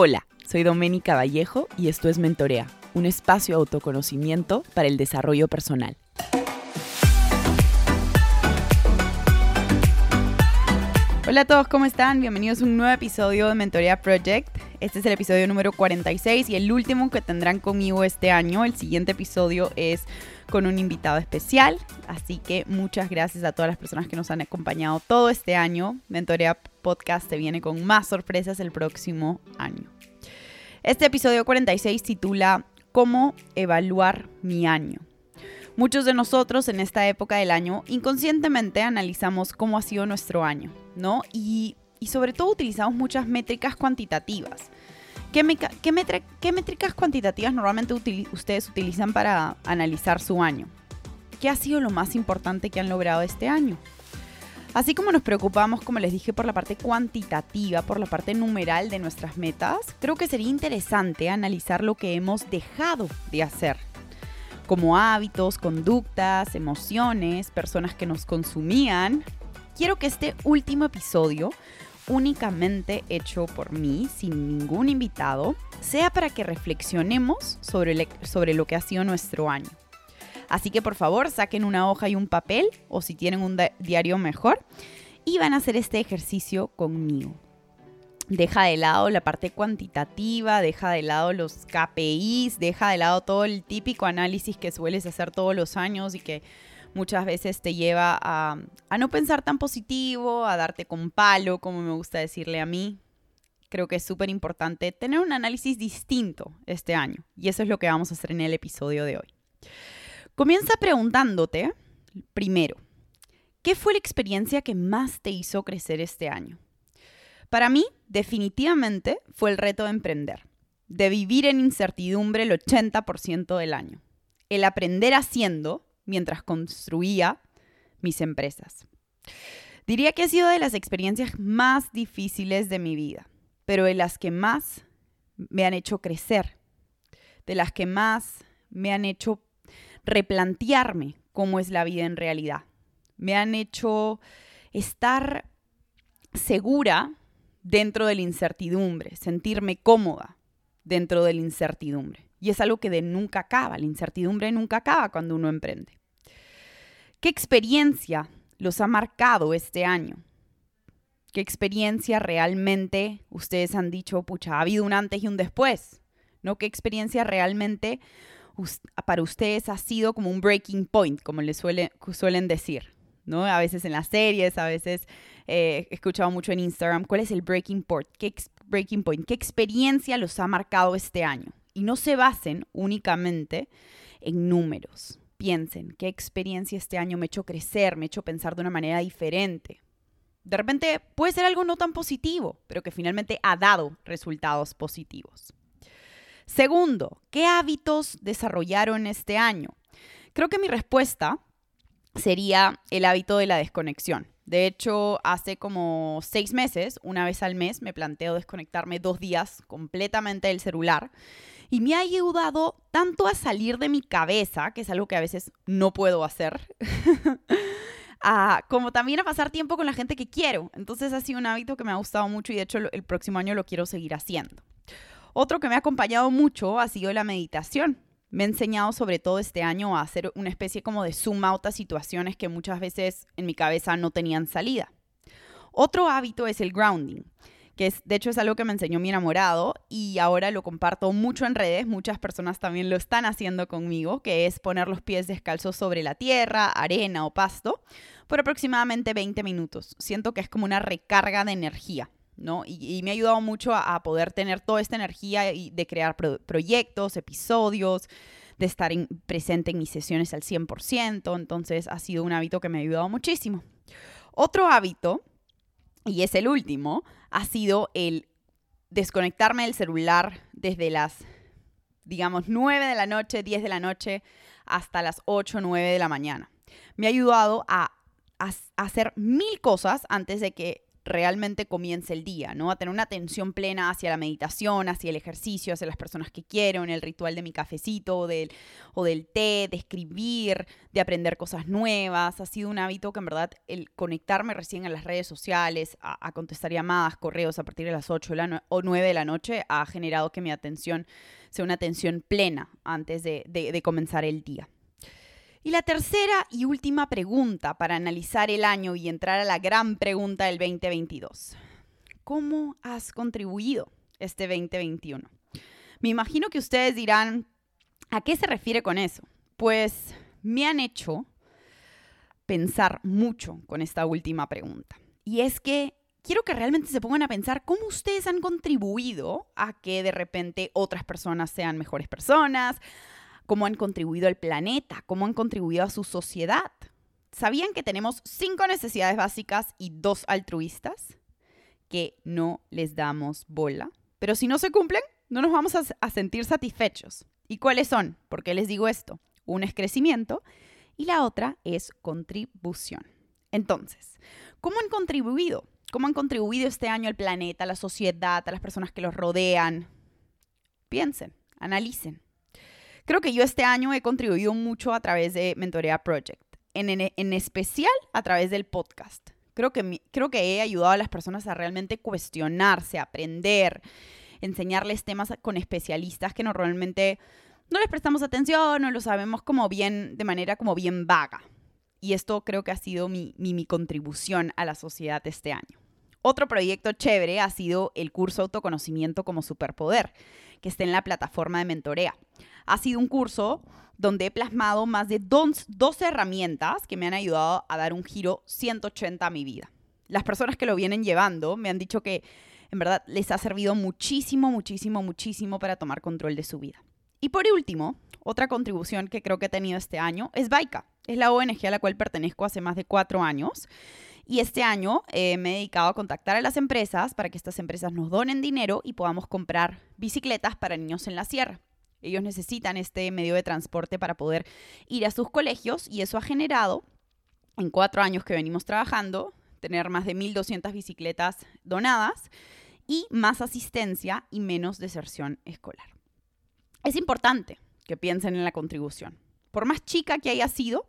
Hola, soy Doménica Vallejo y esto es Mentorea, un espacio de autoconocimiento para el desarrollo personal. Hola a todos, ¿cómo están? Bienvenidos a un nuevo episodio de Mentorea Project. Este es el episodio número 46 y el último que tendrán conmigo este año. El siguiente episodio es con un invitado especial, así que muchas gracias a todas las personas que nos han acompañado todo este año. Mentorea Podcast se viene con más sorpresas el próximo año. Este episodio 46 titula ¿Cómo evaluar mi año? Muchos de nosotros en esta época del año inconscientemente analizamos cómo ha sido nuestro año, ¿no? Y, sobre todo utilizamos muchas métricas cuantitativas. ¿Qué, métricas cuantitativas normalmente ustedes utilizan para analizar su año? ¿Qué ha sido lo más importante que han logrado este año? Así como nos preocupamos, como les dije, por la parte cuantitativa, por la parte numeral de nuestras metas, creo que sería interesante analizar lo que hemos dejado de hacer, como hábitos, conductas, emociones, personas que nos consumían. Quiero que este último episodio, únicamente hecho por mí, sin ningún invitado, sea para que reflexionemos sobre, sobre lo que ha sido nuestro año. Así que por favor saquen una hoja y un papel o si tienen un diario mejor y van a hacer este ejercicio conmigo. Deja de lado la parte cuantitativa, deja de lado los KPIs, deja de lado todo el típico análisis que sueles hacer todos los años y que muchas veces te lleva a, no pensar tan positivo, a darte con palo, como me gusta decirle a mí. Creo que es súper importante tener un análisis distinto este año y eso es lo que vamos a hacer en el episodio de hoy. Comienza preguntándote, primero, ¿qué fue la experiencia que más te hizo crecer este año? Para mí, definitivamente, fue el reto de emprender, de vivir en incertidumbre el 80% del año, el aprender haciendo mientras construía mis empresas. Diría que ha sido de las experiencias más difíciles de mi vida, pero de las que más me han hecho crecer, de las que más me han hecho replantearme cómo es la vida en realidad. Me han hecho estar segura dentro de la incertidumbre, sentirme cómoda dentro de la incertidumbre. Y es algo que de nunca acaba, la incertidumbre nunca acaba cuando uno emprende. ¿Qué experiencia los ha marcado este año? ¿Qué experiencia realmente ustedes han dicho, pucha, ha habido un antes y un después? ¿No? ¿Qué experiencia realmente para ustedes ha sido como un breaking point, como les suele, suelen decir, ¿no? A veces en las series, a veces eh, he escuchado mucho en Instagram, ¿cuál es el breaking point? ¿Qué breaking point? ¿Qué experiencia los ha marcado este año? Y no se basen únicamente en números. Piensen, ¿qué experiencia este año me ha hecho crecer, me ha hecho pensar de una manera diferente? De repente puede ser algo no tan positivo, pero que finalmente ha dado resultados positivos. Segundo, ¿qué hábitos desarrollaron este año? Creo que mi respuesta sería el hábito de la desconexión. De hecho, hace como seis meses, una vez al mes, me planteo desconectarme dos días completamente del celular. Y me ha ayudado tanto a salir de mi cabeza, que es algo que a veces no puedo hacer, como también a pasar tiempo con la gente que quiero. Entonces ha sido un hábito que me ha gustado mucho y de hecho el próximo año lo quiero seguir haciendo. Otro que me ha acompañado mucho ha sido la meditación. Me ha enseñado sobre todo este año a hacer una especie como de zoom out a situaciones que muchas veces en mi cabeza no tenían salida. Otro hábito es el grounding, que es, de hecho es algo que me enseñó mi enamorado y ahora lo comparto mucho en redes, muchas personas también lo están haciendo conmigo, que es poner los pies descalzos sobre la tierra, arena o pasto por aproximadamente 20 minutos. Siento que es como una recarga de energía. Y, me ha ayudado mucho a, poder tener toda esta energía y de crear proyectos, episodios, de estar presente en mis sesiones al 100%. Entonces ha sido un hábito que me ha ayudado muchísimo. Otro hábito, y es el último, ha sido el desconectarme del celular desde las, digamos, 9 de la noche, 10 de la noche, hasta las 8, 9 de la mañana. Me ha ayudado a hacer mil cosas antes de que realmente comience el día, ¿no? A tener una atención plena hacia la meditación, hacia el ejercicio, hacia las personas que quiero, en el ritual de mi cafecito o del, o del té, de escribir, de aprender cosas nuevas. Ha sido un hábito que en verdad el conectarme recién a las redes sociales, a, contestar llamadas, correos a partir de las 8 o 9 de la noche ha generado que mi atención sea una atención plena antes de comenzar el día. Y la tercera y última pregunta para analizar el año y entrar a la gran pregunta del 2022. ¿Cómo has contribuido este 2021? Me imagino que ustedes dirán, ¿a qué se refiere con eso? Pues me han hecho pensar mucho con esta última pregunta. Y es que quiero que realmente se pongan a pensar cómo ustedes han contribuido a que de repente otras personas sean mejores personas, cómo han contribuido al planeta, cómo han contribuido a su sociedad. ¿Sabían que tenemos cinco necesidades básicas y dos altruistas? Que no les damos bola. Pero si no se cumplen, no nos vamos a, sentir satisfechos. ¿Y cuáles son? ¿Por qué les digo esto? Una es crecimiento y la otra es contribución. Entonces, ¿cómo han contribuido? ¿Cómo han contribuido este año al planeta, a la sociedad, a las personas que los rodean? Piensen, analicen. Creo que yo este año he contribuido mucho a través de Mentorea Project, en, especial a través del podcast. Creo que, creo que he ayudado a las personas a realmente cuestionarse, aprender, enseñarles temas con especialistas que normalmente no les prestamos atención o lo sabemos como bien, de manera como bien vaga. Y esto creo que ha sido mi, mi contribución a la sociedad este año. Otro proyecto chévere ha sido el curso Autoconocimiento como Superpoder, que está en la plataforma de Mentorea. Ha sido un curso donde he plasmado más de 12 herramientas que me han ayudado a dar un giro 180 a mi vida. Las personas que lo vienen llevando me han dicho que en verdad les ha servido muchísimo, muchísimo, muchísimo para tomar control de su vida. Y por último, otra contribución que creo que he tenido este año es Baika. Es la ONG a la cual pertenezco hace más de cuatro años. Y este año eh, me he dedicado a contactar a las empresas para que estas empresas nos donen dinero y podamos comprar bicicletas para niños en la sierra. Ellos necesitan este medio de transporte para poder ir a sus colegios y eso ha generado, en cuatro años que venimos trabajando, tener más de 1.200 bicicletas donadas y más asistencia y menos deserción escolar. Es importante que piensen en la contribución. Por más chica que haya sido,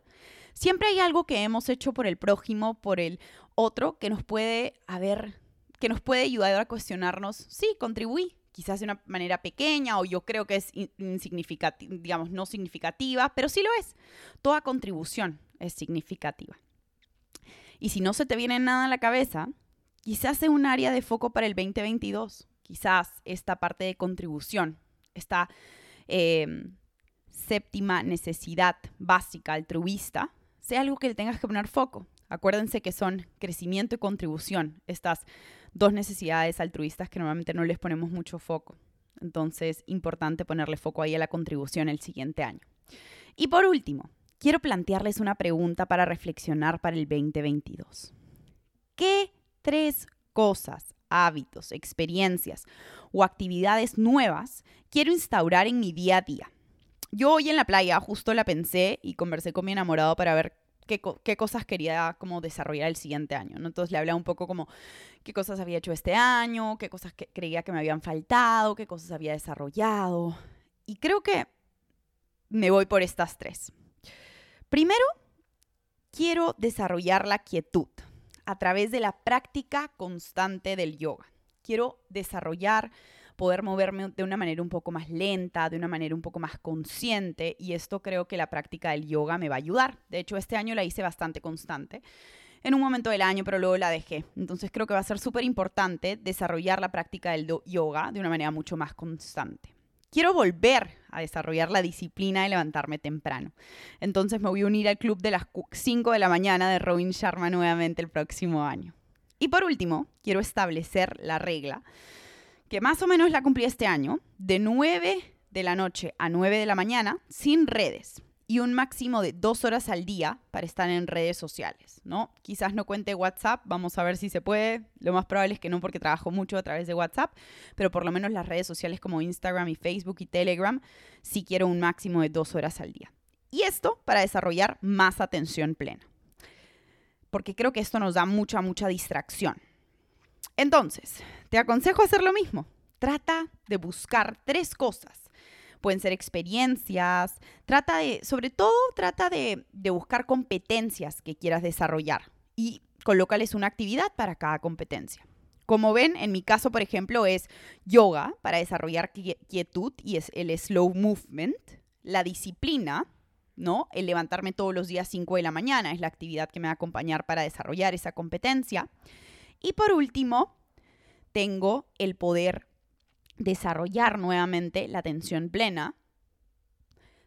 siempre hay algo que hemos hecho por el prójimo, por el otro, que nos puede haber, que nos puede ayudar a cuestionarnos, sí, contribuí, quizás de una manera pequeña o yo creo que es insignificativa, digamos, no significativa, pero sí lo es. Toda contribución es significativa. Y si no se te viene nada a la cabeza, quizás sea un área de foco para el 2022. Quizás esta parte de contribución, esta em, séptima necesidad básica altruista, sea algo que le tengas que poner foco. Acuérdense que son crecimiento y contribución, estas dos necesidades altruistas que normalmente no les ponemos mucho foco. Entonces, importante ponerle foco ahí a la contribución el siguiente año. Y por último, quiero plantearles una pregunta para reflexionar para el 2022. ¿Qué tres cosas, hábitos, experiencias o actividades nuevas quiero instaurar en mi día a día? Yo hoy en la playa justo la pensé y conversé con mi enamorado para ver qué, cosas quería como desarrollar el siguiente año. ¿no? Entonces le hablaba un poco como qué cosas había hecho este año, qué cosas que creía que me habían faltado, qué cosas había desarrollado. Y creo que me voy por estas tres. Primero, quiero desarrollar la quietud a través de la práctica constante del yoga. Quiero desarrollar poder moverme de una manera un poco más lenta, de una manera un poco más consciente y esto creo que la práctica del yoga me va a ayudar. De hecho, este año la hice bastante constante en un momento del año, pero luego la dejé. Entonces creo que va a ser súper importante desarrollar la práctica del yoga de una manera mucho más constante. Quiero volver a desarrollar la disciplina de levantarme temprano. Entonces me voy a unir al club de las 5 de la mañana de Robin Sharma nuevamente el próximo año. Y por último, quiero establecer la regla que más o menos la cumplí este año, de 9 de la noche a 9 de la mañana, sin redes y un máximo de dos horas al día para estar en redes sociales, ¿no? Quizás no cuente WhatsApp, vamos a ver si se puede. Lo más probable es que no porque trabajo mucho a través de WhatsApp, pero por lo menos las redes sociales como Instagram y Facebook y Telegram sí quiero un máximo de dos horas al día. Y esto para desarrollar más atención plena. Porque creo que esto nos da mucha, mucha distracción. Entonces, te aconsejo hacer lo mismo. Trata de buscar tres cosas. Pueden ser experiencias, trata de, sobre todo, trata de, buscar competencias que quieras desarrollar y colócales una actividad para cada competencia. Como ven, en mi caso, por ejemplo, es yoga para desarrollar quietud y es el slow movement, la disciplina, ¿no? El levantarme todos los días 5 de la mañana es la actividad que me va a acompañar para desarrollar esa competencia. Y por último, tengo el poder desarrollar nuevamente la atención plena,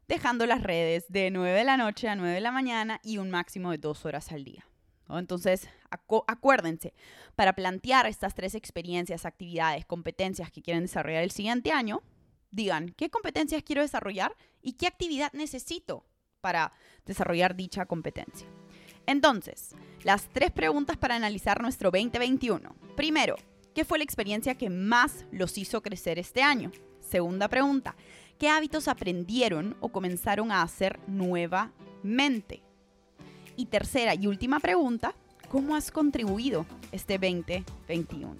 dejando las redes de 9 de la noche a 9 de la mañana y un máximo de dos horas al día. Entonces, acuérdense, para plantear estas tres experiencias, actividades, competencias que quieren desarrollar el siguiente año, digan qué competencias quiero desarrollar y qué actividad necesito para desarrollar dicha competencia. Entonces, las tres preguntas para analizar nuestro 2021. Primero, ¿qué fue la experiencia que más los hizo crecer este año? Segunda pregunta, ¿qué hábitos aprendieron o comenzaron a hacer nuevamente? Y tercera y última pregunta, ¿cómo has contribuido este 2021?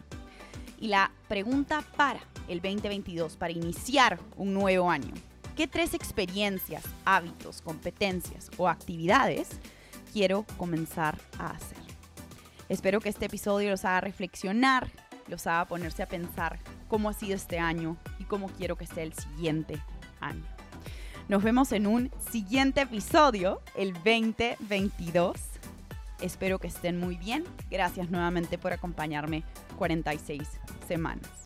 Y la pregunta para el 2022, para iniciar un nuevo año, ¿qué tres experiencias, hábitos, competencias o actividades quiero comenzar a hacer. Espero que este episodio los haga reflexionar, los haga ponerse a pensar cómo ha sido este año y cómo quiero que sea el siguiente año. Nos vemos en un siguiente episodio, el 2022. Espero que estén muy bien. Gracias nuevamente por acompañarme 46 semanas.